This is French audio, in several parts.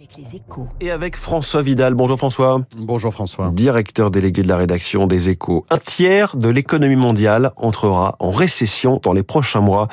Avec les échos. Et avec François Vidal. Bonjour François. Bonjour François. Directeur délégué de la rédaction des échos. Un tiers de l'économie mondiale entrera en récession dans les prochains mois,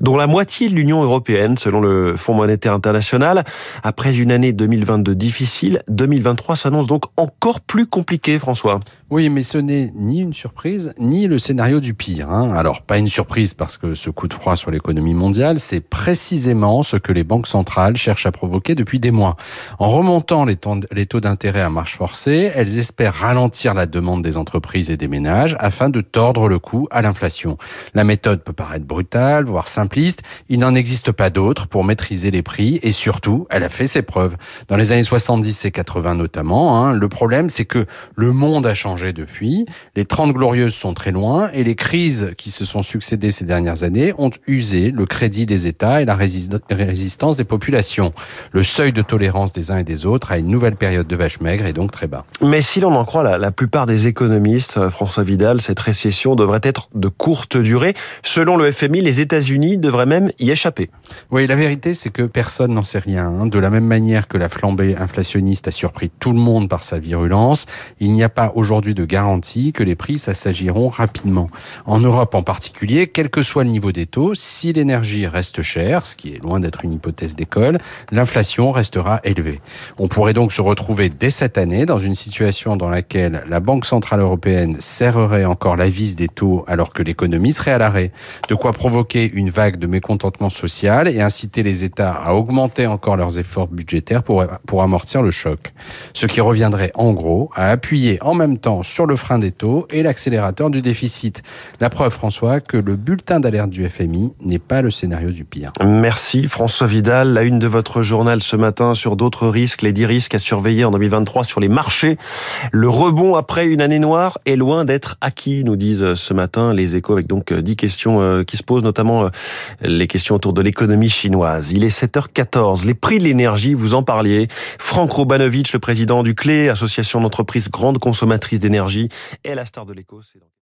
dont la moitié de l'Union européenne, selon le Fonds monétaire international. Après une année 2022 difficile, 2023 s'annonce donc encore plus compliqué, François. Oui, mais ce n'est ni une surprise, ni le scénario du pire. Hein. Alors, pas une surprise parce que ce coup de froid sur l'économie mondiale, c'est précisément ce que les banques centrales cherchent à provoquer depuis des mois. En remontant les taux d'intérêt à marche forcée, elles espèrent ralentir la demande des entreprises et des ménages afin de tordre le coup à l'inflation. La méthode peut paraître brutale, voire simpliste. Il n'en existe pas d'autre pour maîtriser les prix et surtout, elle a fait ses preuves. Dans les années 70 et 80 notamment, hein, le problème c'est que le monde a changé depuis. Les 30 glorieuses sont très loin et les crises qui se sont succédées ces dernières années ont usé le crédit des États et la résistance des populations. Le seuil de tolérance des uns et des autres à une nouvelle période de vache maigre et donc très bas. Mais si l'on en croit la, la plupart des économistes, euh, François Vidal, cette récession devrait être de courte durée. Selon le FMI, les États-Unis devraient même y échapper. Oui, la vérité, c'est que personne n'en sait rien. Hein. De la même manière que la flambée inflationniste a surpris tout le monde par sa virulence, il n'y a pas aujourd'hui de garantie que les prix s'assagiront rapidement. En Europe en particulier, quel que soit le niveau des taux, si l'énergie reste chère, ce qui est loin d'être une hypothèse d'école, l'inflation restera On pourrait donc se retrouver dès cette année dans une situation dans laquelle la Banque Centrale Européenne serrerait encore la vis des taux alors que l'économie serait à l'arrêt. De quoi provoquer une vague de mécontentement social et inciter les États à augmenter encore leurs efforts budgétaires pour, pour amortir le choc. Ce qui reviendrait en gros à appuyer en même temps sur le frein des taux et l'accélérateur du déficit. La preuve, François, que le bulletin d'alerte du FMI n'est pas le scénario du pire. Merci François Vidal. La une de votre journal ce matin sur d'autres risques, les 10 risques à surveiller en 2023 sur les marchés. Le rebond après une année noire est loin d'être acquis, nous disent ce matin les échos avec donc 10 questions euh, qui se posent, notamment euh, les questions autour de l'économie chinoise. Il est 7h14. Les prix de l'énergie, vous en parliez. Franck Robanovitch, le président du CLé, association d'entreprises grandes consommatrices d'énergie, est la star de l'écho.